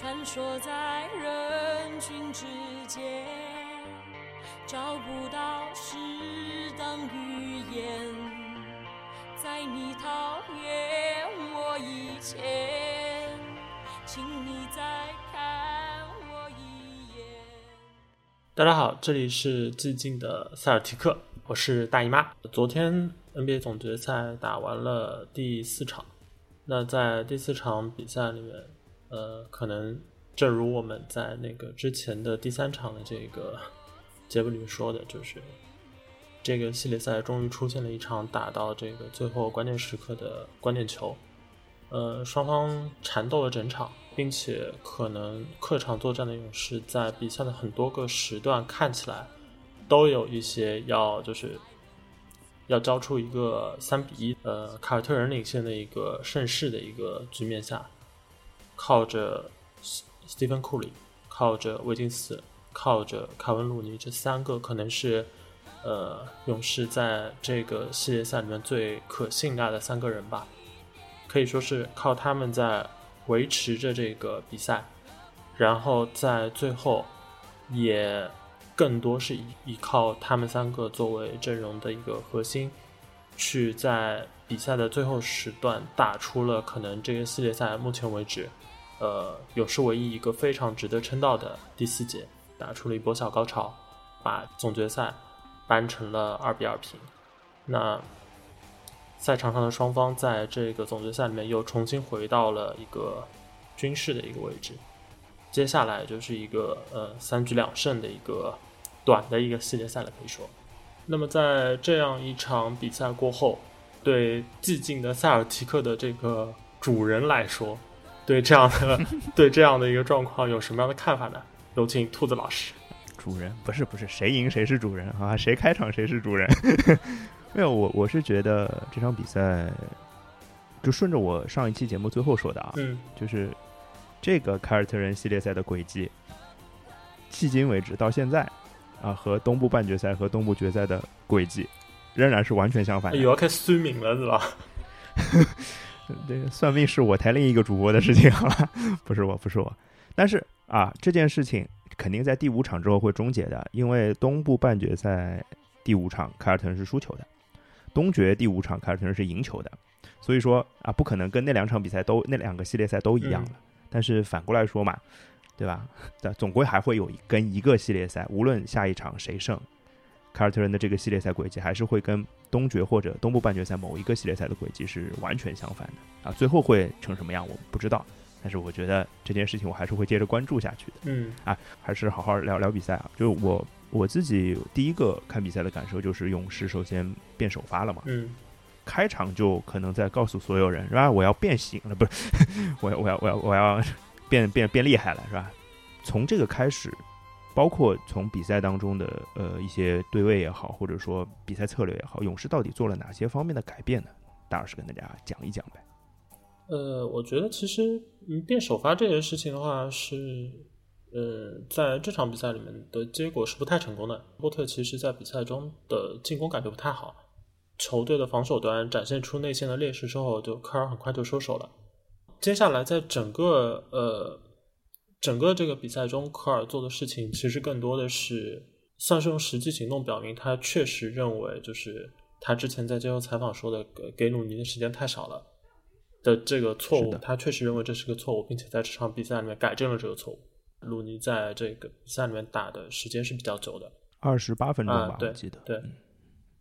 穿梭在人群之间，找不到适当语言，在你讨厌我以前，请你再看我一眼。大家好，这里是寂静的塞尔提克，我是大姨妈。昨天 NBA 总决赛打完了第四场，那在第四场比赛里面，呃，可能正如我们在那个之前的第三场的这个节目里面说的，就是这个系列赛终于出现了一场打到这个最后关键时刻的关键球。呃，双方缠斗了整场，并且可能客场作战的勇士在比赛的很多个时段看起来都有一些要就是要交出一个三比一，呃，凯尔特人领先的一个盛世的一个局面下，靠着斯斯蒂芬库里，靠着维金斯，靠着凯文鲁尼这三个可能是呃勇士在这个系列赛里面最可信赖的三个人吧。可以说是靠他们在维持着这个比赛，然后在最后也更多是依依靠他们三个作为阵容的一个核心，去在比赛的最后时段打出了可能这个系列赛目前为止，呃，勇士唯一一个非常值得称道的第四节，打出了一波小高潮，把总决赛扳成了二比二平。那赛场上的双方在这个总决赛里面又重新回到了一个均势的一个位置。接下来就是一个呃三局两胜的一个短的一个系列赛了，可以说。那么在这样一场比赛过后，对寂静的塞尔提克的这个主人来说，对这样的对这样的一个状况有什么样的看法呢？有请兔子老师。主人不是不是，谁赢谁是主人啊？谁开场谁是主人？没有，我我是觉得这场比赛，就顺着我上一期节目最后说的啊，嗯，就是这个凯尔特人系列赛的轨迹，迄今为止到现在啊，和东部半决赛和东部决赛的轨迹仍然是完全相反的。又要开始算命了是吧？这个算命是我台另一个主播的事情，好吧？不是我，不是我。但是啊，这件事情肯定在第五场之后会终结的，因为东部半决赛第五场凯尔特人是输球的。东决第五场凯尔特人是赢球的，所以说啊，不可能跟那两场比赛都那两个系列赛都一样了。但是反过来说嘛，对吧？但总归还会有跟一个系列赛，无论下一场谁胜，凯尔特人的这个系列赛轨迹还是会跟东决或者东部半决赛某一个系列赛的轨迹是完全相反的啊。最后会成什么样，我不知道。但是我觉得这件事情我还是会接着关注下去的。嗯，啊，还是好好聊聊比赛啊。就我我自己第一个看比赛的感受就是勇士首先变首发了嘛，嗯，开场就可能在告诉所有人是吧？我要变形了，不是，我要我要我要我要变变变厉害了是吧？从这个开始，包括从比赛当中的呃一些对位也好，或者说比赛策略也好，勇士到底做了哪些方面的改变呢？大老师跟大家讲一讲呗。呃，我觉得其实嗯变首发这件事情的话是，呃，在这场比赛里面的结果是不太成功的。波特其实在比赛中的进攻感觉不太好，球队的防守端展现出内线的劣势之后，就科尔很快就收手了。接下来在整个呃整个这个比赛中，科尔做的事情其实更多的是算是用实际行动表明他确实认为，就是他之前在接受采访说的给给鲁尼的时间太少了。的这个错误，他确实认为这是个错误，并且在这场比赛里面改正了这个错误。鲁尼在这个比赛里面打的时间是比较久的，二十八分钟吧，我记得。对，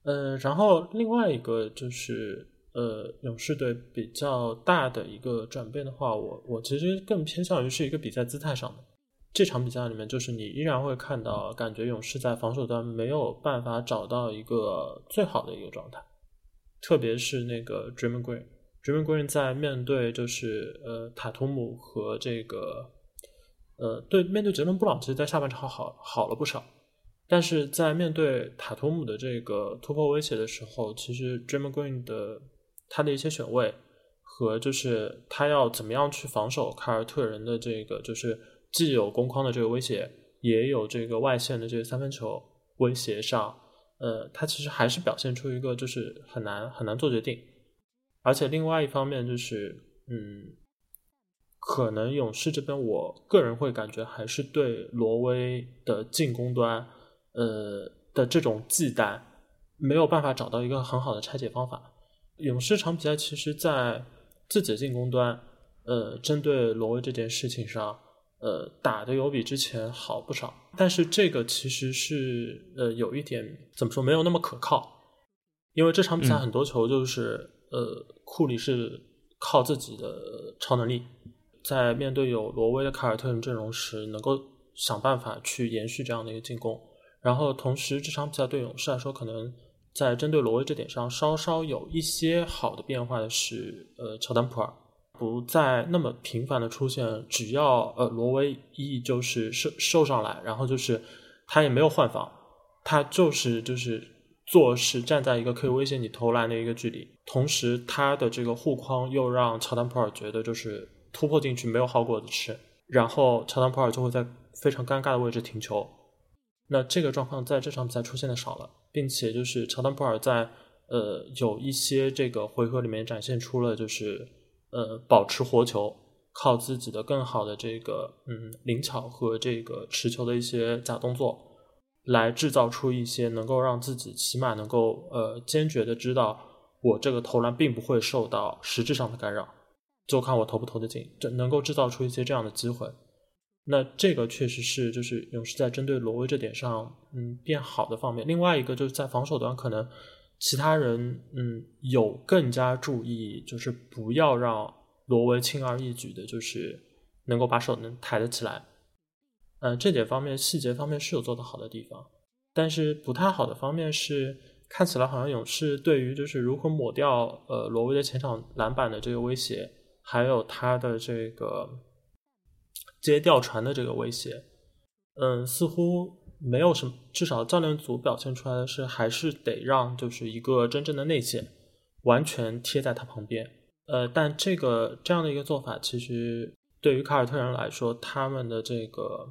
呃，然后另外一个就是呃，勇士队比较大的一个转变的话，我我其实更偏向于是一个比赛姿态上的。这场比赛里面，就是你依然会看到，感觉勇士在防守端没有办法找到一个最好的一个状态，特别是那个 Dream Green。Dream Green 在面对就是呃塔图姆和这个呃对面对杰伦布朗，其实，在下半场好好了不少，但是在面对塔图姆的这个突破威胁的时候，其实 Dream Green 的他的一些选位和就是他要怎么样去防守凯尔特人的这个就是既有攻框的这个威胁，也有这个外线的这个三分球威胁上，呃，他其实还是表现出一个就是很难很难做决定。而且另外一方面就是，嗯，可能勇士这边，我个人会感觉还是对罗威的进攻端，呃的这种忌惮，没有办法找到一个很好的拆解方法。勇士场比赛其实，在自己的进攻端，呃，针对罗威这件事情上，呃，打的有比之前好不少。但是这个其实是呃有一点怎么说，没有那么可靠，因为这场比赛很多球就是呃库里是靠自己的超能力。在面对有罗威的凯尔特人阵容时，能够想办法去延续这样的一个进攻。然后，同时这场比赛对勇士来说，可能在针对罗威这点上稍稍有一些好的变化的是，呃，乔丹普尔不再那么频繁的出现。只要呃罗威一就是受受上来，然后就是他也没有换防，他就是就是做是站在一个可以威胁你投篮的一个距离。同时，他的这个护框又让乔丹普尔觉得就是。突破进去没有好果子吃，然后乔丹普尔就会在非常尴尬的位置停球。那这个状况在这场比赛出现的少了，并且就是乔丹普尔在呃有一些这个回合里面展现出了就是呃保持活球，靠自己的更好的这个嗯灵巧和这个持球的一些假动作，来制造出一些能够让自己起码能够呃坚决的知道我这个投篮并不会受到实质上的干扰。就看我投不投得进，这能够制造出一些这样的机会。那这个确实是就是勇士在针对罗威这点上，嗯，变好的方面。另外一个就是在防守端，可能其他人嗯有更加注意，就是不要让罗威轻而易举的，就是能够把手能抬得起来。嗯，这点方面细节方面是有做得好的地方，但是不太好的方面是看起来好像勇士对于就是如何抹掉呃罗威的前场篮板的这个威胁。还有他的这个接吊传的这个威胁，嗯，似乎没有什么，至少教练组表现出来的是，还是得让就是一个真正的内线完全贴在他旁边。呃，但这个这样的一个做法，其实对于凯尔特人来说，他们的这个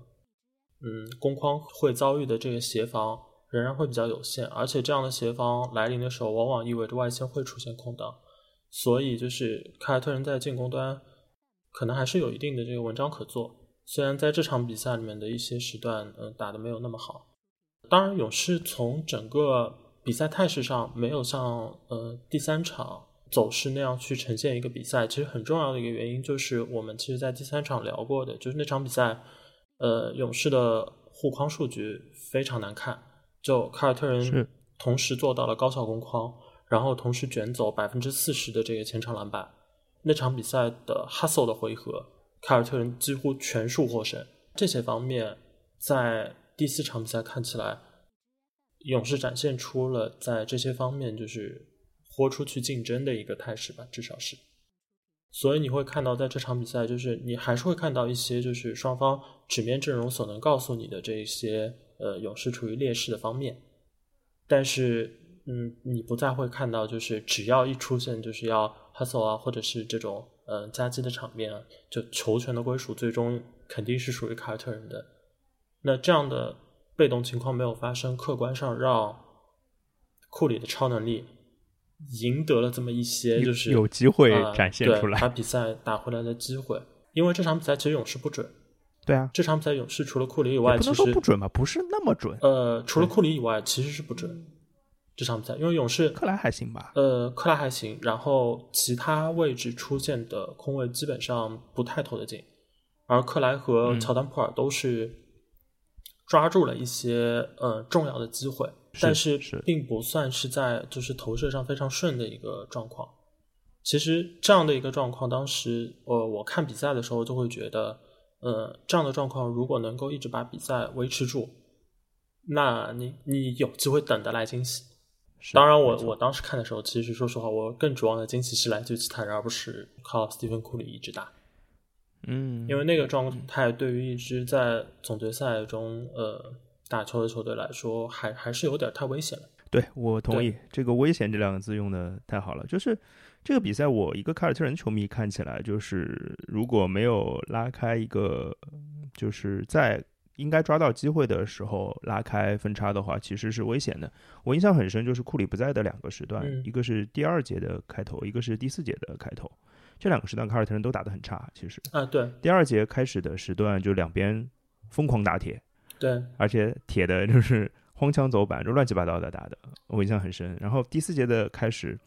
嗯攻框会遭遇的这个协防仍然会比较有限，而且这样的协防来临的时候，往往意味着外线会出现空档。所以，就是凯尔特人在进攻端可能还是有一定的这个文章可做。虽然在这场比赛里面的一些时段，嗯，打的没有那么好。当然，勇士从整个比赛态势上没有像呃第三场走势那样去呈现一个比赛。其实很重要的一个原因就是，我们其实在第三场聊过的，就是那场比赛，呃，勇士的护框数据非常难看。就凯尔特人同时做到了高效攻框。然后同时卷走百分之四十的这个前场篮板，那场比赛的 hustle 的回合，凯尔特人几乎全数获胜。这些方面在第四场比赛看起来，勇士展现出了在这些方面就是豁出去竞争的一个态势吧，至少是。所以你会看到在这场比赛，就是你还是会看到一些就是双方纸面阵容所能告诉你的这一些呃勇士处于劣势的方面，但是。嗯，你不再会看到，就是只要一出现就是要 hustle 啊，或者是这种呃夹击的场面啊，就球权的归属最终肯定是属于凯尔特人的。那这样的被动情况没有发生，客观上让库里的超能力赢得了这么一些，就是有机会展现出来，把比赛打回来的机会。因为这场比赛其实勇士不准，对啊，这场比赛勇士除了库里以外，不能说不准吧，不是那么准。呃，除了库里以外，其实是不准。这场比赛，因为勇士克莱还行吧，呃，克莱还行，然后其他位置出现的空位基本上不太投得进，而克莱和乔丹普尔都是抓住了一些呃重要的机会，但是并不算是在就是投射上非常顺的一个状况。其实这样的一个状况，当时呃我看比赛的时候就会觉得，呃，这样的状况如果能够一直把比赛维持住，那你你有机会等得来惊喜。当然，我我当时看的时候，其实说实话，我更指望的惊喜是来自于其他人，而不是靠斯蒂芬库里一直打。嗯，因为那个状态对于一支在总决赛中呃打球的球队来说，还还是有点太危险了。对我同意，这个“危险”这两个字用的太好了。就是这个比赛，我一个凯尔特人球迷看起来，就是如果没有拉开一个，就是在。应该抓到机会的时候拉开分差的话，其实是危险的。我印象很深，就是库里不在的两个时段，一个是第二节的开头，一个是第四节的开头。这两个时段凯尔特人都打得很差。其实啊，对第二节开始的时段就两边疯狂打铁，对，而且铁的就是荒腔走板，就乱七八糟的打的，我印象很深。然后第四节的开始，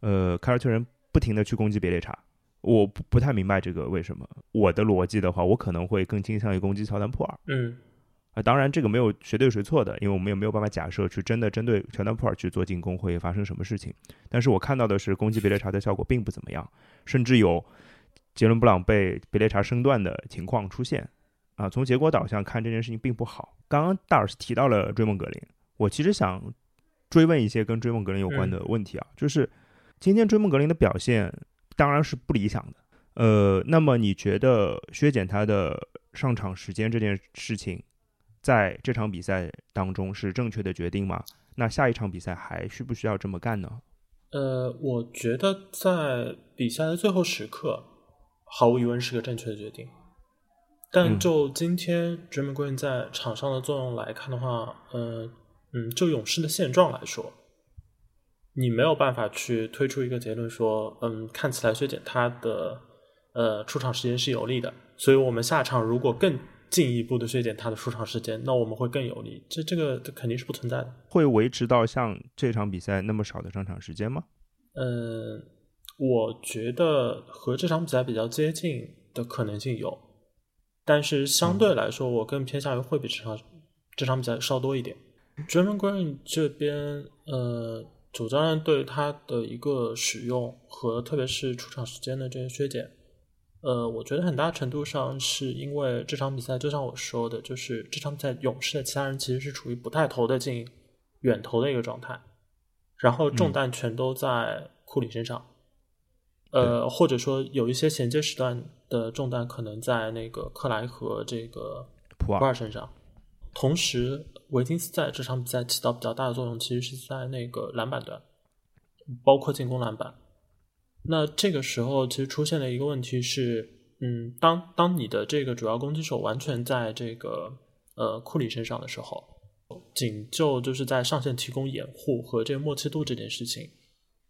呃，凯尔特人不停的去攻击别列查，我不不太明白这个为什么。我的逻辑的话，我可能会更倾向于攻击乔丹普尔。嗯啊，当然这个没有谁对谁错的，因为我们也没有办法假设去真的针对乔丹普尔去做进攻会发生什么事情。但是我看到的是攻击别列查的效果并不怎么样，甚至有杰伦布朗被别列查身段的情况出现。啊，从结果导向看这件事情并不好。刚刚大尔是提到了追梦格林，我其实想追问一些跟追梦格林有关的问题啊，就是今天追梦格林的表现当然是不理想的。呃，那么你觉得削减他的上场时间这件事情？在这场比赛当中是正确的决定吗？那下一场比赛还需不需要这么干呢？呃，我觉得在比赛的最后时刻，毫无疑问是个正确的决定。但就今天 Draymond Green 在场上的作用来看的话，呃，嗯，就勇士的现状来说，你没有办法去推出一个结论说，嗯，看起来削减他的呃出场时间是有利的，所以我们下场如果更。进一步的削减他的出场时间，那我们会更有利。这这个肯定是不存在的。会维持到像这场比赛那么少的上场时间吗？嗯，我觉得和这场比赛比较接近的可能性有，但是相对来说，我更偏向于会比这场这场比赛稍多一点。Draymond Green 这边，呃，主教练对他的一个使用和特别是出场时间的这些削减。呃，我觉得很大程度上是因为这场比赛，就像我说的，就是这场比赛勇士的其他人其实是处于不太投的进远投的一个状态，然后重担全都在库里身上，呃，或者说有一些衔接时段的重担可能在那个克莱和这个普尔身上，同时维金斯在这场比赛起到比较大的作用，其实是在那个篮板端，包括进攻篮板。那这个时候其实出现了一个问题是，嗯，当当你的这个主要攻击手完全在这个呃库里身上的时候，仅就就是在上线提供掩护和这个默契度这件事情，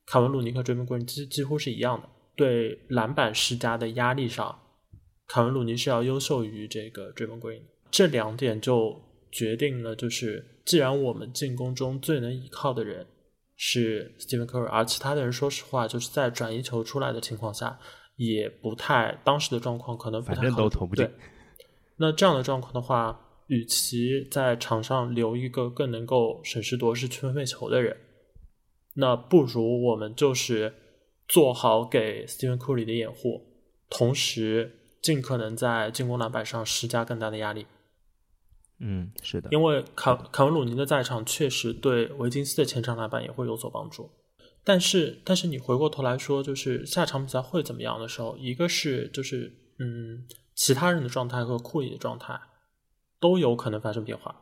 凯文鲁尼和追梦格林几几乎是一样的。对篮板施加的压力上，凯文鲁尼是要优秀于这个追梦格林。这两点就决定了，就是既然我们进攻中最能依靠的人。是 Stephen Curry，而其他的人说实话，就是在转移球出来的情况下，也不太当时的状况可能不太反正都投不进。那这样的状况的话，与其在场上留一个更能够审时度势去分配球的人，那不如我们就是做好给 Stephen Curry 的掩护，同时尽可能在进攻篮板上施加更大的压力。嗯，是的，因为卡卡文鲁尼的在场确实对维金斯的前场篮板也会有所帮助，但是但是你回过头来说，就是下场比赛会怎么样的时候，一个是就是嗯，其他人的状态和库里的状态都有可能发生变化，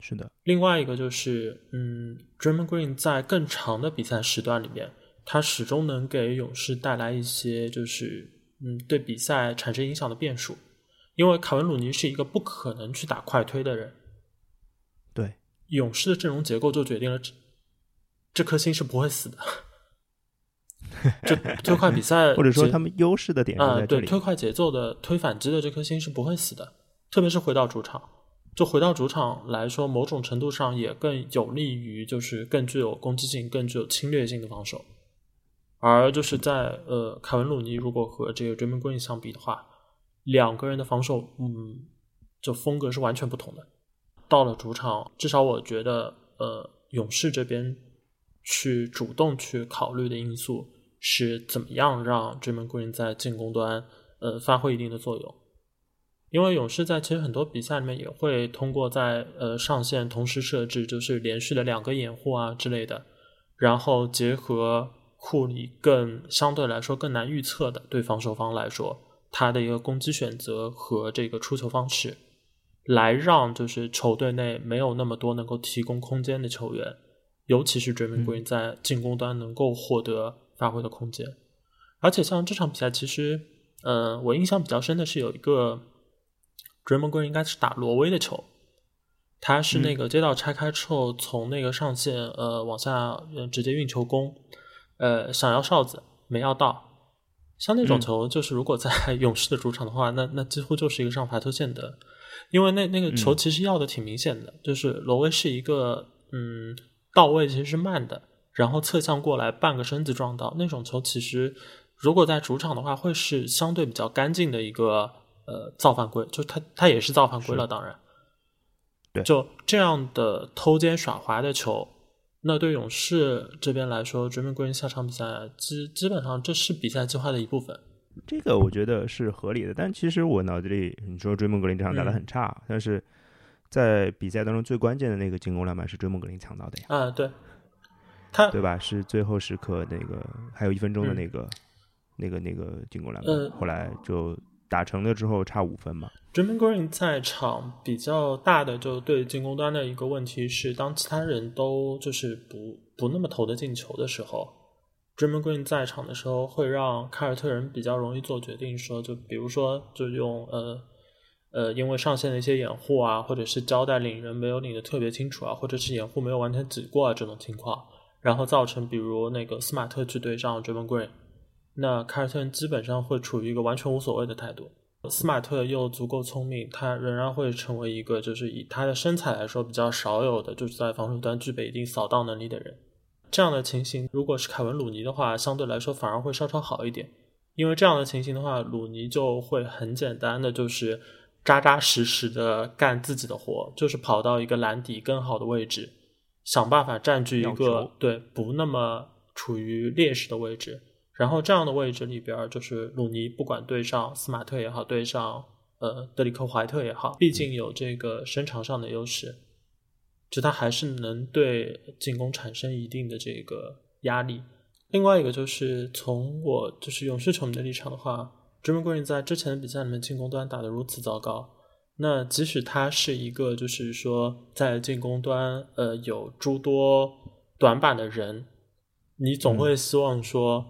是的。另外一个就是嗯，Draymond Green 在更长的比赛时段里面，他始终能给勇士带来一些就是嗯，对比赛产生影响的变数。因为凯文鲁尼是一个不可能去打快推的人，对勇士的阵容结构就决定了这这颗星是不会死的。就推快比赛，或者说他们优势的点啊，对推快节奏的推反击的这颗星是不会死的。特别是回到主场，就回到主场来说，某种程度上也更有利于就是更具有攻击性、更具有侵略性的防守。而就是在呃，凯文鲁尼如果和这个 Draymond Green 相比的话。两个人的防守，嗯，就风格是完全不同的。到了主场，至少我觉得，呃，勇士这边去主动去考虑的因素是怎么样让 Draymond Green 在进攻端，呃，发挥一定的作用。因为勇士在其实很多比赛里面也会通过在呃上线同时设置，就是连续的两个掩护啊之类的，然后结合库里更相对来说更难预测的对防守方来说。他的一个攻击选择和这个出球方式，来让就是球队内没有那么多能够提供空间的球员，尤其是 Draymond Green 在进攻端能够获得发挥的空间。而且像这场比赛，其实，嗯，我印象比较深的是有一个 Draymond Green 应该是打挪威的球，他是那个街道拆开之后，从那个上线呃往下直接运球攻，呃想要哨子没要到。像那种嗯。球，就是如果在 勇士的主场的话，那那几乎就是一个上罚球线的，因为那那个球嗯。其实要的挺明显的，就是罗威是一个嗯到位其实是慢的，然后侧向过来半个身子撞到那种球，其实如果在主场的话，会是相对比较干净的一个呃造犯规，就他他也是造犯规了，当然，对。就这样的偷奸耍滑的球。那对勇士这边来说 m o n Green 下场比赛基基本上这是比赛计划的一部分。这个我觉得是合理的，但其实我脑子里你说追梦格林这场打得很差，但是在比赛当中最关键的那个进攻篮板是追梦格林抢到的呀，啊，对，他对吧？是最后时刻那个还有一分钟的嗯那个、那个那个进攻篮板，呃后来就打成了之后差五分嘛。d r a m o n Green 在场比较大的就对进攻端的一个问题是，当其他人都就是不不那么投得进球的时候 d r a m o n Green 在场的时候会让凯尔特人比较容易做决定说，就比如说就用呃呃，因为上线的一些掩护啊，或者是交代领人没有领的特别清楚啊，或者是掩护没有完全挤过啊这种情况，然后造成比如那个斯马特去对上 d r a m o n Green，那凯尔特人基本上会处于一个完全无所谓的态度。斯马特又足够聪明，他仍然会成为一个就是以他的身材来说比较少有的，就是在防守端具备一定扫荡能力的人。这样的情形，如果是凯文·鲁尼的话，相对来说反而会稍稍好一点，因为这样的情形的话，鲁尼就会很简单的就是扎扎实实的干自己的活，就是跑到一个篮底更好的位置，想办法占据一个对不那么处于劣势的位置。然后这样的位置里边儿，就是鲁尼不管对上斯马特也好，对上呃德里克怀特也好，毕竟有这个身长上的优势，就他还是能对进攻产生一定的这个压力。另外一个就是从我就是勇士球迷的立场的话 n Green 在之前的比赛里面进攻端打得如此糟糕，那即使他是一个就是说在进攻端呃有诸多短板的人，你总会希望说，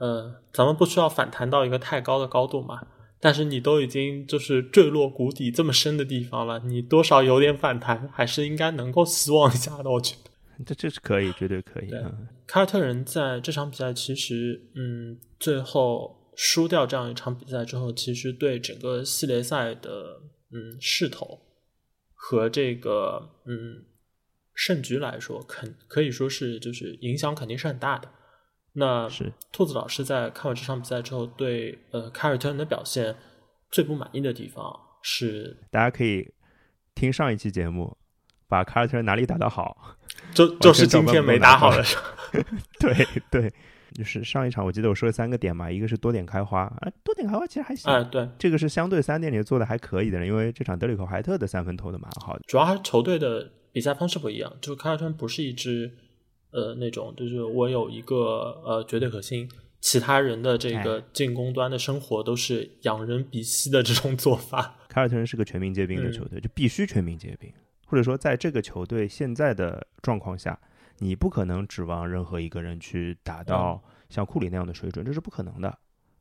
呃，咱们不需要反弹到一个太高的高度嘛。但是你都已经就是坠落谷底这么深的地方了，你多少有点反弹，还是应该能够希望一下的。我觉得，这这是可以，绝对可以。对嗯凯尔特人在这场比赛其实，嗯，最后输掉这样一场比赛之后，其实对整个系列赛的嗯势头和这个嗯胜局来说，肯可以说是就是影响肯定是很大的。那是兔子老师在看完这场比赛之后，对呃凯尔特人的表现最不满意的地方是，大家可以听上一期节目，把凯尔特人哪里打得好。就就是今天没打好的时候。对对，就是上一场我记得我说了三个点嘛，一个是多点开花啊，多点开花其实还行。哎，对，这个是相对三点里做的还可以的，因为这场德里克怀特的三分投的蛮好的。主要还是球队的比赛方式不一样，就是凯尔特人不是一支呃那种，就是我有一个呃绝对核心，其他人的这个进攻端的生活都是仰人鼻息的这种做法。凯尔特人是个全民皆兵的球队，就必须全民皆兵，或者说在这个球队现在的状况下，你不可能指望任何一个人去达到像库里那样的水准，这是不可能的。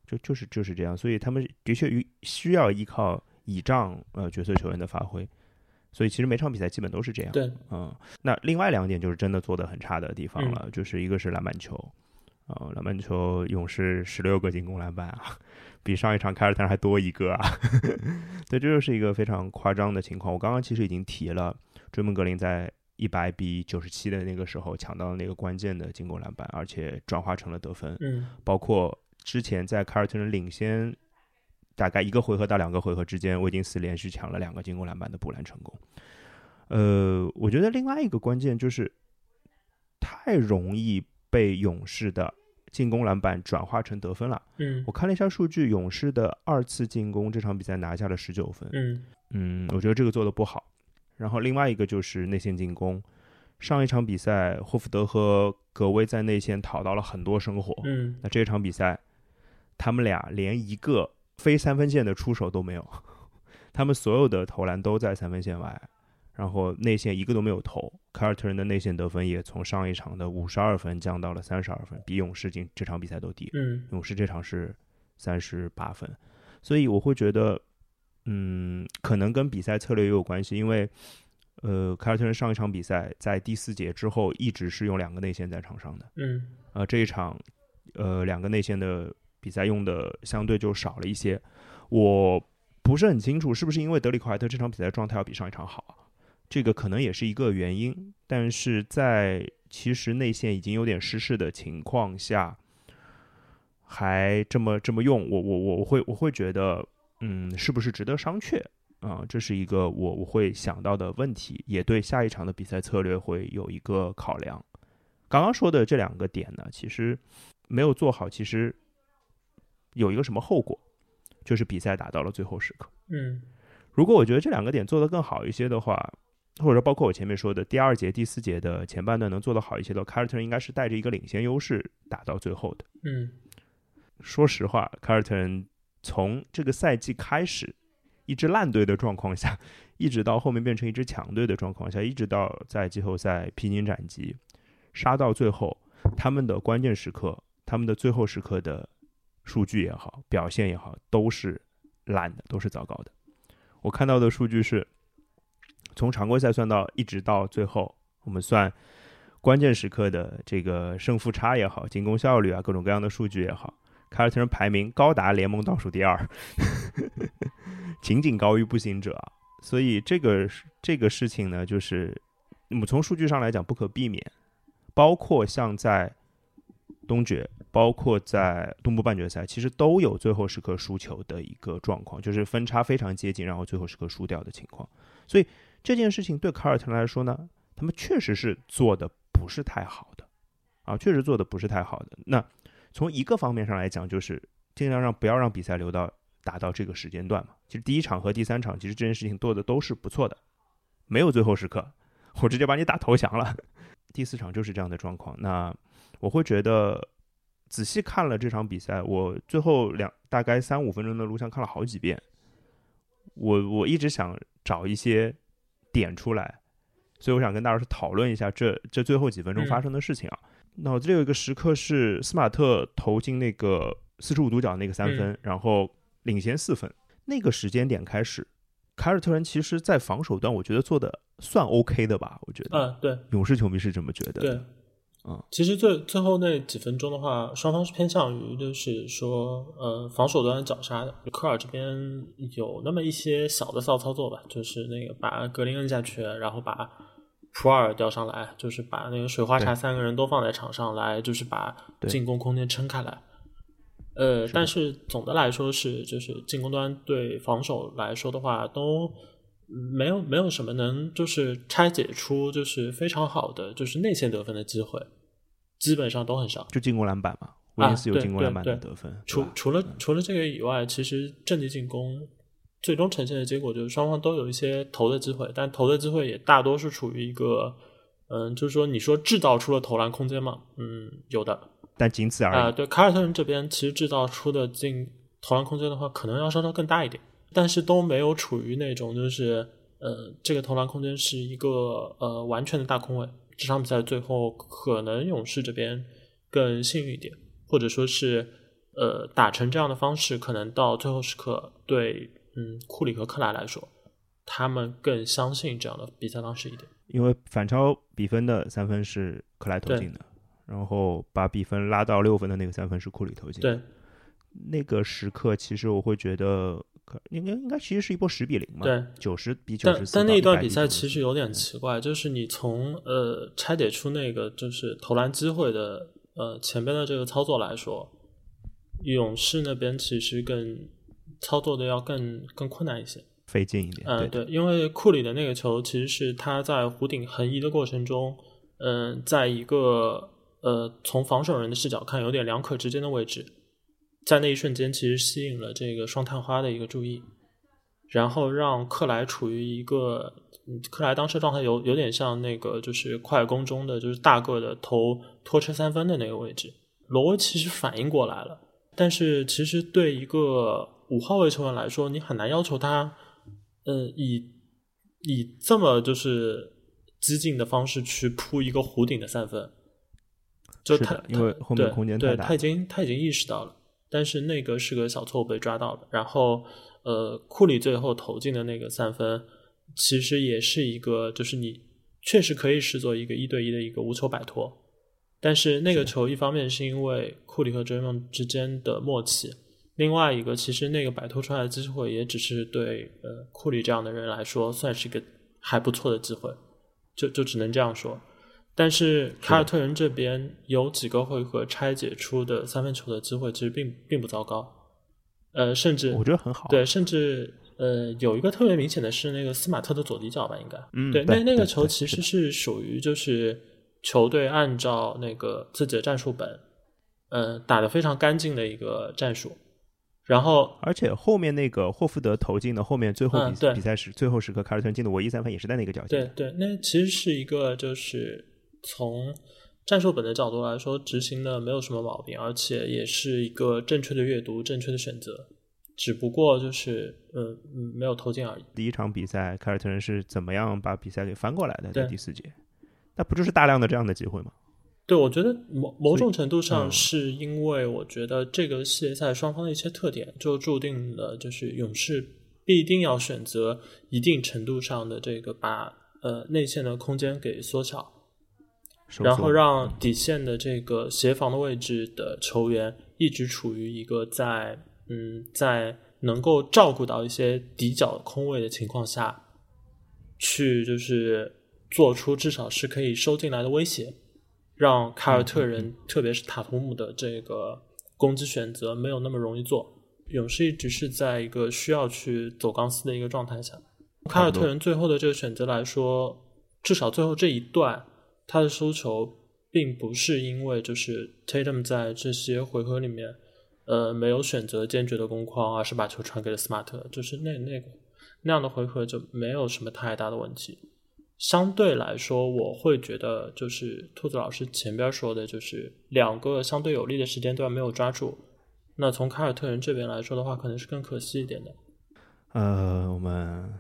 就就是就是这样，所以他们的确需需要依靠倚仗呃角色球员的发挥，所以其实每场比赛基本都是这样。对，嗯，那另外两点就是真的做的很差的地方了，就是一个是篮板球，呃，篮板球勇士十六个进攻篮板啊，比上一场凯尔特人还多一个啊，对，这就是一个非常夸张的情况。我刚刚其实已经提了，追梦格林在一百比九十七的那个时候抢到了那个关键的进攻篮板，而且转化成了得分，嗯包括之前在凯尔特人领先大概一个回合到两个回合之间，威金斯连续抢了两个进攻篮板的补篮成功。呃，我觉得另外一个关键就是太容易被勇士的进攻篮板转化成得分了。嗯我看了一下数据，勇士的二次进攻这场比赛拿下了十九分。嗯嗯，我觉得这个做的不好。然后另外一个就是内线进攻，上一场比赛霍福德和格威在内线讨到了很多生活。嗯那这场比赛，他们俩连一个非三分线的出手都没有，他们所有的投篮都在三分线外，然后内线一个都没有投。凯尔特人的内线得分也从上一场的五十二分降到了三十二分，比勇士进这场比赛都低。嗯勇士这场是三十八分，所以我会觉得，嗯，可能跟比赛策略也有关系，因为，呃，凯尔特人上一场比赛在第四节之后一直是用两个内线在场上的，嗯呃，这一场，呃，两个内线的比赛用的相对就少了一些。我不是很清楚是不是因为德里克怀特这场比赛状态要比上一场好，这个可能也是一个原因。但是在其实内线已经有点失势的情况下，还这么这么用，我我我我会我会觉得，嗯，是不是值得商榷啊？这是一个我我会想到的问题，也对下一场的比赛策略会有一个考量。刚刚说的这两个点呢，其实没有做好，其实有一个什么后果，就是比赛打到了最后时刻。嗯，如果我觉得这两个点做得更好一些的话，或者说包括我前面说的第二节、第四节的前半段能做得好一些的，凯尔特人应该是带着一个领先优势打到最后的。嗯，说实话，凯尔特人从这个赛季开始一支烂队的状况下，一直到后面变成一支强队的状况下，一直到在季后赛披荆斩棘。杀到最后，他们的关键时刻，他们的最后时刻的数据也好，表现也好，都是烂的，都是糟糕的。我看到的数据是，从常规赛算到一直到最后，我们算关键时刻的这个胜负差也好，进攻效率啊，各种各样的数据也好，凯尔特人排名高达联盟倒数第二，仅仅高于步行者。所以这个这个事情呢，就是我们从数据上来讲不可避免。包括像在东决，包括在东部半决赛，其实都有最后时刻输球的一个状况，就是分差非常接近，然后最后时刻输掉的情况。所以这件事情对卡尔特来说呢，他们确实是做的不是太好的啊，确实做的不是太好的。那从一个方面上来讲，就是尽量让不要让比赛留到打到这个时间段嘛。其实第一场和第三场，其实这件事情做的都是不错的，没有最后时刻，我直接把你打投降了。第四场就是这样的状况，那我会觉得仔细看了这场比赛，我最后两大概三五分钟的录像看了好几遍，我我一直想找一些点出来，所以我想跟大家讨论一下这这最后几分钟发生的事情啊。脑子里有一个时刻是斯马特投进那个四十五度角那个三分，然后领先四分，那个时间点开始。凯尔特人其实，在防守端，我觉得做的算 OK 的吧。我觉得，嗯，对，勇士球迷是这么觉得。对，嗯，其实最最后那几分钟的话，双方是偏向于就是说，呃，防守端绞杀的。科尔这边有那么一些小的骚操作吧，就是那个把格林摁下去，然后把普尔调上来，就是把那个水花茶三个人都放在场上来，就是把进攻空间撑开来。呃，但是总的来说是，就是进攻端对防守来说的话，都没有没有什么能就是拆解出就是非常好的就是内线得分的机会，基本上都很少。就进攻篮板嘛，威尼斯有进攻篮板的得分。除除了除了这个以外，其实阵地进攻最终呈现的结果就是双方都有一些投的机会，但投的机会也大多是处于一个，嗯，就是说你说制造出了投篮空间嘛，嗯，有的。但仅此而已。啊，对，凯尔特人这边其实制造出的进投篮空间的话，可能要稍稍更大一点，但是都没有处于那种就是呃，这个投篮空间是一个呃完全的大空位。这场比赛最后可能勇士这边更幸运一点，或者说是呃打成这样的方式，可能到最后时刻对嗯库里和克莱来说，他们更相信这样的比赛方式一点。因为反超比分的三分是克莱投进的。然后把比分拉到六分的那个三分是库里投进。对，那个时刻其实我会觉得，应该应该其实是一波十比零嘛。对，九十比九十。但但那一段比赛其实有点奇怪，就是你从呃拆解出那个就是投篮机会的呃前边的这个操作来说，勇士那边其实更操作的要更更困难一些，费劲一点。嗯，对，因为库里的那个球其实是他在弧顶横移的过程中，嗯，在一个。呃，从防守人的视角看，有点两可之间的位置，在那一瞬间，其实吸引了这个双探花的一个注意，然后让克莱处于一个，克莱当时状态有有点像那个，就是快攻中的就是大个的投拖车三分的那个位置。罗威其实反应过来了，但是其实对一个五号位球员来说，你很难要求他，呃，以以这么就是激进的方式去扑一个弧顶的三分。就他，因为后面空间太大，他已经他已经意识到了，但是那个是个小错误被抓到了。然后，呃，库里最后投进的那个三分，其实也是一个，就是你确实可以视作一个一对一的一个无球摆脱。但是那个球一方面是因为库里和追梦之间的默契，另外一个其实那个摆脱出来的机会也只是对呃库里这样的人来说算是一个还不错的机会，就就只能这样说。但是凯尔特人这边有几个回合拆解出的三分球的机会，其实并并不糟糕，呃，甚至我觉得很好。对，甚至呃，有一个特别明显的是那个斯马特的左底角吧，应该，对，嗯对那那个球其实是属于就是球队按照那个自己的战术本，呃，打得非常干净的一个战术，然后而且后面那个霍福德投进的后面最后比、比赛时最后时刻，凯尔特人进的唯一三分也是在那个角下。对对，那其实是一个就是从战术本的角度来说，执行的没有什么毛病，而且也是一个正确的阅读、正确的选择，只不过就是嗯嗯没有投进而已。第一场比赛，凯尔特人是怎么样把比赛给翻过来的？在第四节，那不就是大量的这样的机会吗？对，我觉得某某种程度上嗯是因为我觉得这个系列赛双方的一些特点，就注定了就是勇士必定要选择一定程度上的这个把呃内线的空间给缩小，收然后让底线的这个协防的位置的球员一直处于一个在嗯在能够照顾到一些底角空位的情况下，去就是做出至少是可以收进来的威胁，让凯尔特人、特别是塔图姆的这个攻击选择没有那么容易做。勇士一直是在一个需要去走钢丝的一个状态下。凯尔特人最后的这个选择来说，至少最后这一段他的输球，并不是因为就是 Tatum 在这些回合里面，呃，没有选择坚决的攻框，而是把球传给了斯马特，就是那那个那样的回合就没有什么太大的问题。相对来说，我会觉得就是兔子老师前边说的，就是两个相对有利的时间段没有抓住。那从凯尔特人这边来说的话，可能是更可惜一点的。呃，我们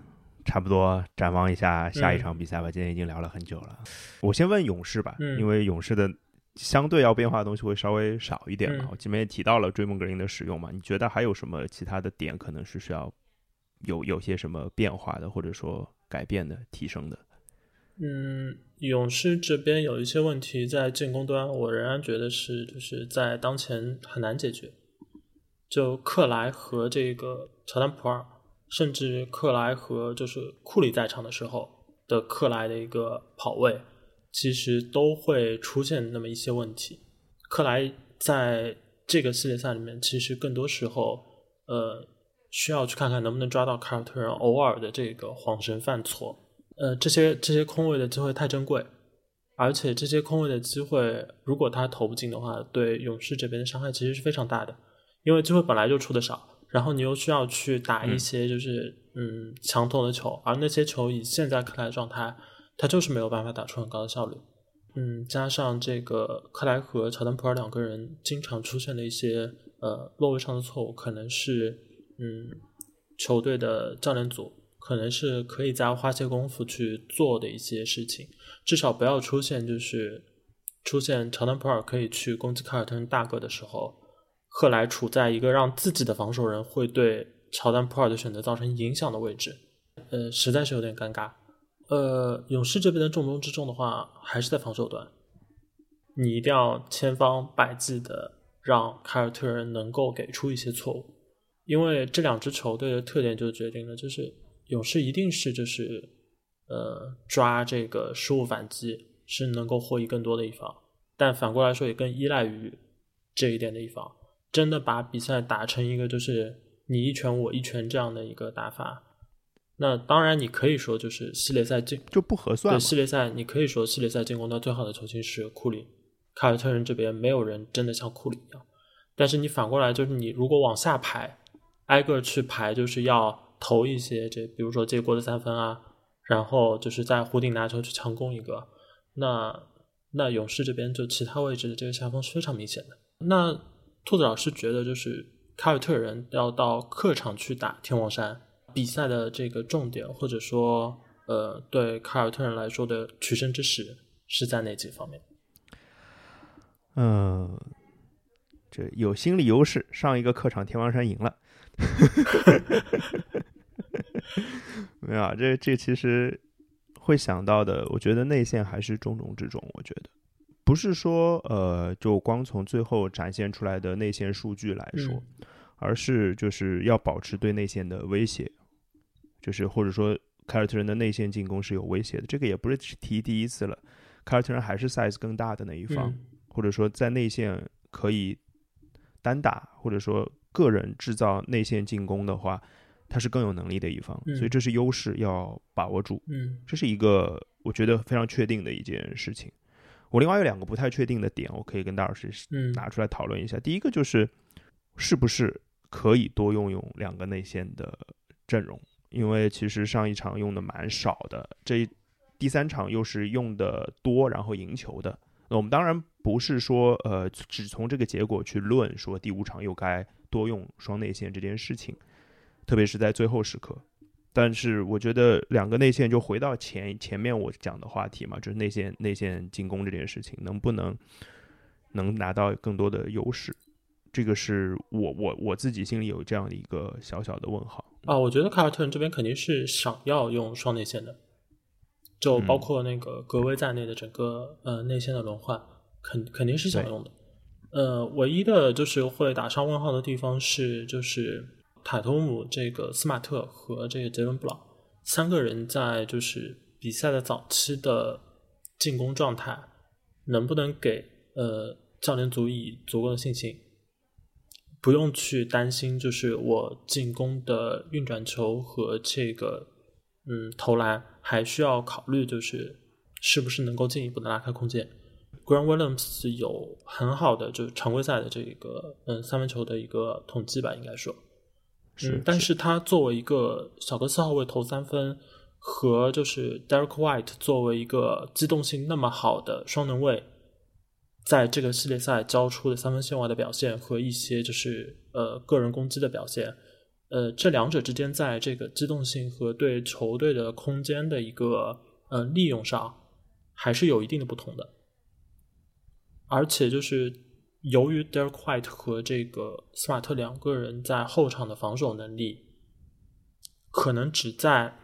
差不多展望一下下一嗯场比赛吧。今天已经聊了很久了，我先问勇士吧，嗯因为勇士的相对要变化的东西会稍微少一点嘛。嗯我前面也提到了追梦格林的使用嘛，你觉得还有什么其他的点可能是需要有有些什么变化的，或者说改变的、提升的？嗯，勇士这边有一些问题在进攻端，我仍然觉得是就是在当前很难解决。就克莱和这个乔丹普尔，甚至克莱和就是库里在场的时候的克莱的一个跑位，其实都会出现那么一些问题。克莱在这个系列赛里面，其实更多时候，呃，需要去看看能不能抓到凯尔特人偶尔的这个晃神犯错。呃，这些这些空位的机会太珍贵，而且这些空位的机会，如果他投不进的话，对勇士这边的伤害其实是非常大的，因为机会本来就出的少，然后你又需要去打一些就是嗯强投的球，而那些球以现在克莱的状态，他就是没有办法打出很高的效率。嗯，加上这个克莱和乔丹普尔两个人经常出现的一些呃落位上的错误，可能是嗯球队的教练组可能是可以再花些功夫去做的一些事情，至少不要出现就是出现乔丹普尔可以去攻击凯尔特人大个的时候，克莱处在一个让自己的防守人会对乔丹普尔的选择造成影响的位置，呃，实在是有点尴尬。呃，勇士这边的重中之重的话，还是在防守端，你一定要千方百计的让凯尔特人能够给出一些错误，因为这两支球队的特点就决定了，就是勇士一定是就是呃抓这个失误反击是能够获益更多的一方，但反过来说也更依赖于这一点的一方。真的把比赛打成一个就是你一拳我一拳这样的一个打法，那当然你可以说就是系列赛进就不合算对。系列赛，你可以说系列赛进攻端最好的球星是库里，凯尔特人这边没有人真的像库里一样。但是你反过来，就是你如果往下排，挨个去排，就是要投一些这，比如说接过的三分啊，然后就是在弧顶拿球去强攻一个，那那勇士这边就其他位置的这个下风是非常明显的。那兔子老师觉得，就是凯尔特人要到客场去打天王山，比赛的这个重点，或者说呃，对凯尔特人来说的取胜之时是在哪几方面？嗯、这有心理优势，上一个客场天王山赢了。没有啊，这这其实会想到的，我觉得内线还是重中之重。我觉得不是说呃，就光从最后展现出来的内线数据来说，嗯而是就是要保持对内线的威胁，就是或者说凯尔特人的内线进攻是有威胁的。这个也不是提第一次了，凯尔特人还是 size 更大的那一方，嗯或者说在内线可以单打，或者说个人制造内线进攻的话，他是更有能力的一方，嗯所以这是优势要把握住。嗯这是一个我觉得非常确定的一件事情。我另外有两个不太确定的点，我可以跟大老师嗯拿出来讨论一下。第一个就是是不是可以多用用两个内线的阵容，因为其实上一场用的蛮少的，这第三场又是用的多，然后赢球的。那我们当然不是说呃只从这个结果去论说第五场又该多用双内线这件事情，特别是在最后时刻。但是我觉得两个内线就回到前前面我讲的话题嘛，就是内线内线进攻这件事情能不能能拿到更多的优势，这个是我我我自己心里有这样的一个小小的问号。啊，我觉得凯尔特人这边肯定是想要用双内线的，就包嗯括那个格威在内的整个呃内线的轮换，肯肯定是想用的。呃，唯一的就是会打上问号的地方是，就是塔图姆这个斯马特和这个杰伦布朗三个人在就是比赛的早期的进攻状态，能不能给呃教练组以足够的信心？不用去担心，就是我进攻的运转球和这个嗯投篮，还需要考虑就是是不是能够进一步的拉开空间。Grant Williams 有很好的就是常规赛的这个嗯三分球的一个统计吧，应该说，嗯，但是他作为一个小个四号位投三分，和就是 Derek White 作为一个机动性那么好的双能卫，在这个系列赛交出的三分线外的表现和一些就是呃个人攻击的表现，呃，这两者之间在这个机动性和对球队的空间的一个呃利用上，还是有一定的不同的。而且就是由于 Derek White 和这个斯马特两个人在后场的防守能力，可能只在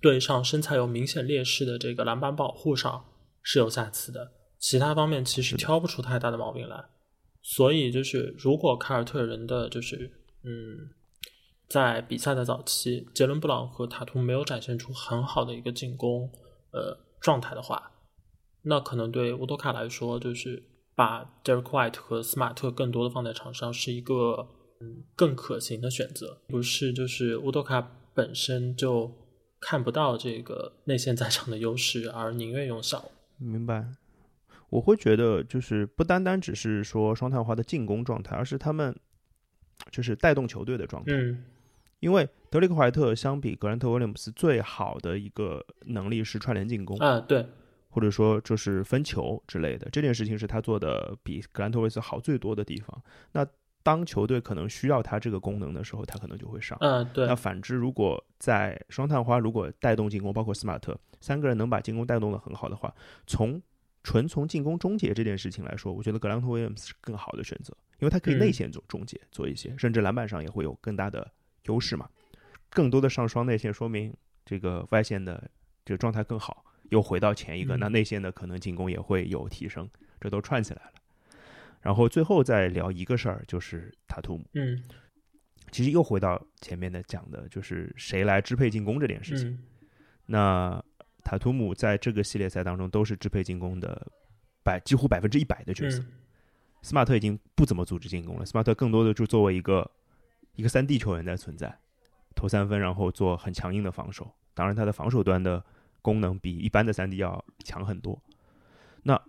对上身材有明显劣势的这个篮板保护上是有瑕疵的，其他方面其实挑不出太大的毛病来。所以就是如果凯尔特人的就是嗯，在比赛的早期，杰伦布朗和塔图没有展现出很好的一个进攻呃状态的话，那可能对乌多卡来说，就是把 Derek White 和斯马特更多的放在场上是一个嗯更可行的选择，不是就是乌多卡本身就看不到这个内线在场的优势，而宁愿用小。明白。我会觉得，就是不单单只是说双探花的进攻状态，而是他们就是带动球队的状态。嗯因为德里克怀特相比格兰特威廉姆斯最好的一个能力是串联进攻，啊，对，或者说就是分球之类的。这件事情是他做的比格兰特维斯好最多的地方。那当球队可能需要他这个功能的时候，他可能就会上。嗯对那，反之，如果在双探花如果带动进攻，包括斯马特三个人能把进攻带动的很好的话，从纯从进攻终结这件事情来说，我觉得格兰特威廉姆斯是更好的选择，因为他可以嗯内线做终结，做一些，甚至篮板上也会有更大的优势嘛。更多的上双内线，说明这个外线的这个状态更好，又回到前一个，嗯那内线的可能进攻也会有提升，这都串起来了。然后最后再聊一个事儿，就是塔图姆。嗯其实又回到前面的讲的，就是谁来支配进攻这件事情。嗯那塔图姆在这个系列赛当中都是支配进攻的百几乎百分之一百的角色。嗯斯马特已经不怎么组织进攻了，斯马特更多的就作为一个一个三 D 球员在存在，投三分，然后做很强硬的防守。当然，他的防守端的功能比一般的三 D 要强很多。那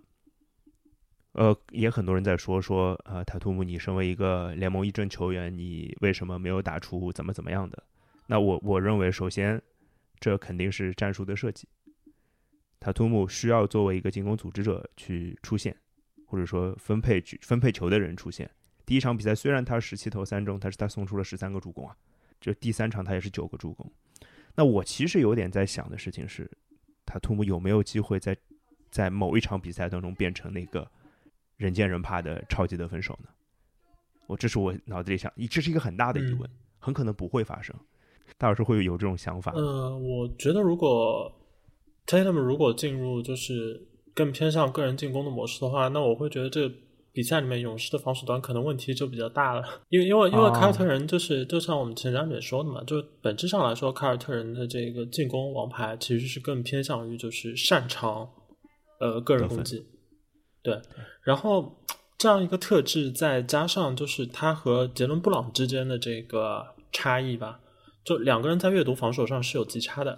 呃，也很多人在说说，呃，塔图姆，你身为一个联盟一阵球员，你为什么没有打出怎么怎么样的？那我我认为，首先这肯定是战术的设计。塔图姆需要作为一个进攻组织者去出现，或者说分配局分配球的人出现。第一场比赛虽然他十七投三中，但是他送出了十三个助攻啊，就第三场他也是九个助攻。那我其实有点在想的事情是，塔图姆有没有机会在在某一场比赛当中变成那个人见人怕的超级得分手呢？我这是我脑子里想，这是一个很大的疑问，很可能不会发生。大老师会有这种想法？呃，我觉得如果 Tatum 如果进入就是更偏向个人进攻的模式的话，那我会觉得这个比赛里面勇士的防守端可能问题就比较大了，因为因为因为哦凯尔特人就是就像我们前两点说的嘛，就本质上来说，凯尔特人的这个进攻王牌其实是更偏向于就是擅长呃个人攻击，对，然后这样一个特质再加上就是他和杰伦布朗之间的这个差异吧，就两个人在阅读防守上是有极差的。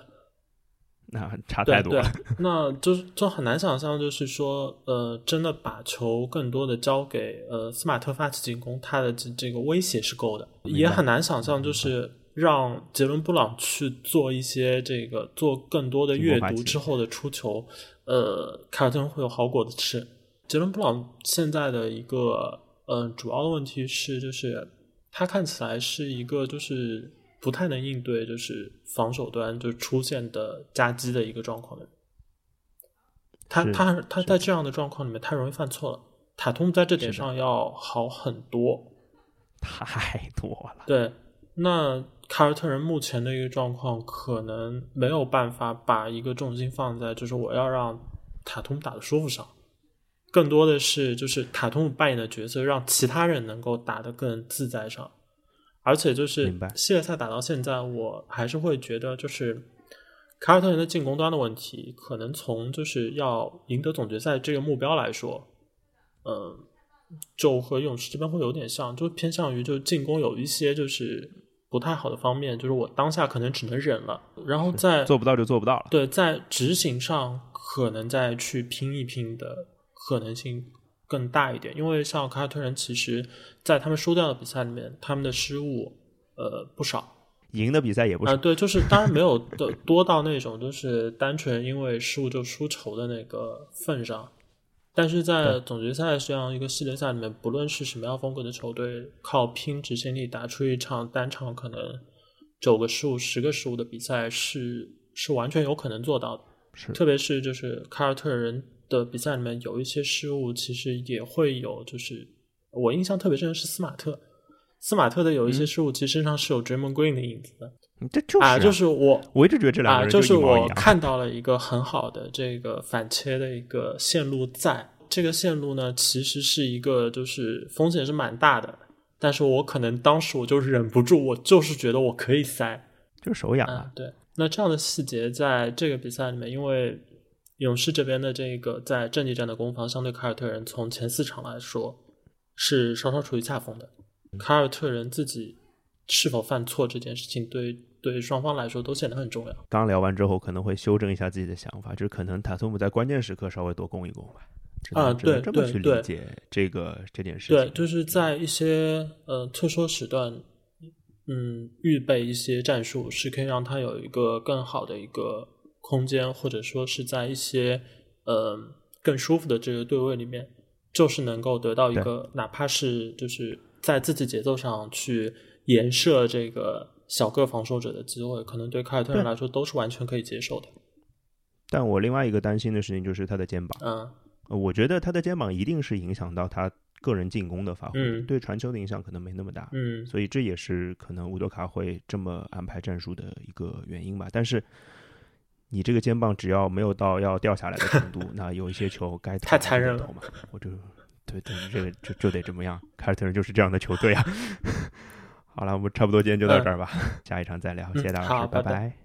那差对对太多了。，那就是就很难想象，就是说，呃，真的把球更多的交给呃斯马特发起进攻，他的这这个威胁是够的，也很难想象，就是让杰伦布朗去做一些这个做更多的阅读之后的出球，呃，凯尔特人会有好果子吃。杰伦布朗现在的一个呃主要的问题是，就是他看起来是一个就是不太能应对就是防守端就出现的夹击的一个状况的人。他他他在这样的状况里面太容易犯错了。塔图姆在这点上要好很多。太多了。对，那凯尔特人目前的一个状况，可能没有办法把一个重心放在就是我要让塔图姆打的舒服上，更多的是就是塔图姆扮演的角色，让其他人能够打得更自在上。而且就是系列赛打到现在，我还是会觉得就是凯尔特人的进攻端的问题，可能从就是要赢得总决赛这个目标来说，嗯，就和勇士这边会有点像，就偏向于就进攻有一些就是不太好的方面，就是我当下可能只能忍了，然后在做不到就做不到了。对在执行上可能再去拼一拼的可能性更大一点，因为像凯尔特人其实在他们输掉的比赛里面，他们的失误呃不少。赢的比赛也不啊、少。对，就是当然没有的多到那种就是单纯因为失误就输球的那个份上，但是在总决赛这样一个系列赛里面，不论是什么样风格的球队，靠拼执行力打出一场单场可能九个失误、十个失误的比赛是是完全有可能做到的。是特别是就是凯尔特人的比赛里面有一些失误，其实也会有，就是我印象特别深的是斯马特，斯马特的有一些失误，其实身上是有 Draymond Green 的影子的。这就是啊，就是我我一直觉得这两个啊，人就是。我看到了一个很好的这个反切的一个线路在，这个线路呢，其实是一个就是风险是蛮大的，但是我可能当时我就忍不住，我就是觉得我可以塞就是手痒啊啊，，对。那这样的细节在这个比赛里面，因为勇士这边的这个在阵地战的攻防，相对凯尔特人从前四场来说是稍稍处于下风的。凯尔特人自己是否犯错这件事情，对对双方来说都显得很重要。刚聊完之后可能会修正一下自己的想法，就是可能塔图姆在关键时刻稍微多攻一攻吧。啊对这么去理解这个这件事情。对，就是在一些呃特殊时段，嗯，预备一些战术是可以让他有一个更好的一个空间，或者说是在一些呃更舒服的这个对位里面，就是能够得到一个哪怕是就是在自己节奏上去延射这个小个防守者的机会，可能对凯尔特人来说都是完全可以接受的。但我另外一个担心的事情就是他的肩膀，嗯呃我觉得他的肩膀一定是影响到他个人进攻的发挥，嗯对传球的影响可能没那么大。嗯所以这也是可能乌多卡会这么安排战术的一个原因吧。但是你这个肩膀只要没有到要掉下来的程度，那有一些球该投太还残忍了是投嘛。我就对对，这个就就得这么样。凯尔特人就是这样的球队啊。好了，我们差不多今天就到这儿吧，下一场再聊，谢谢大家老师，嗯好拜拜拜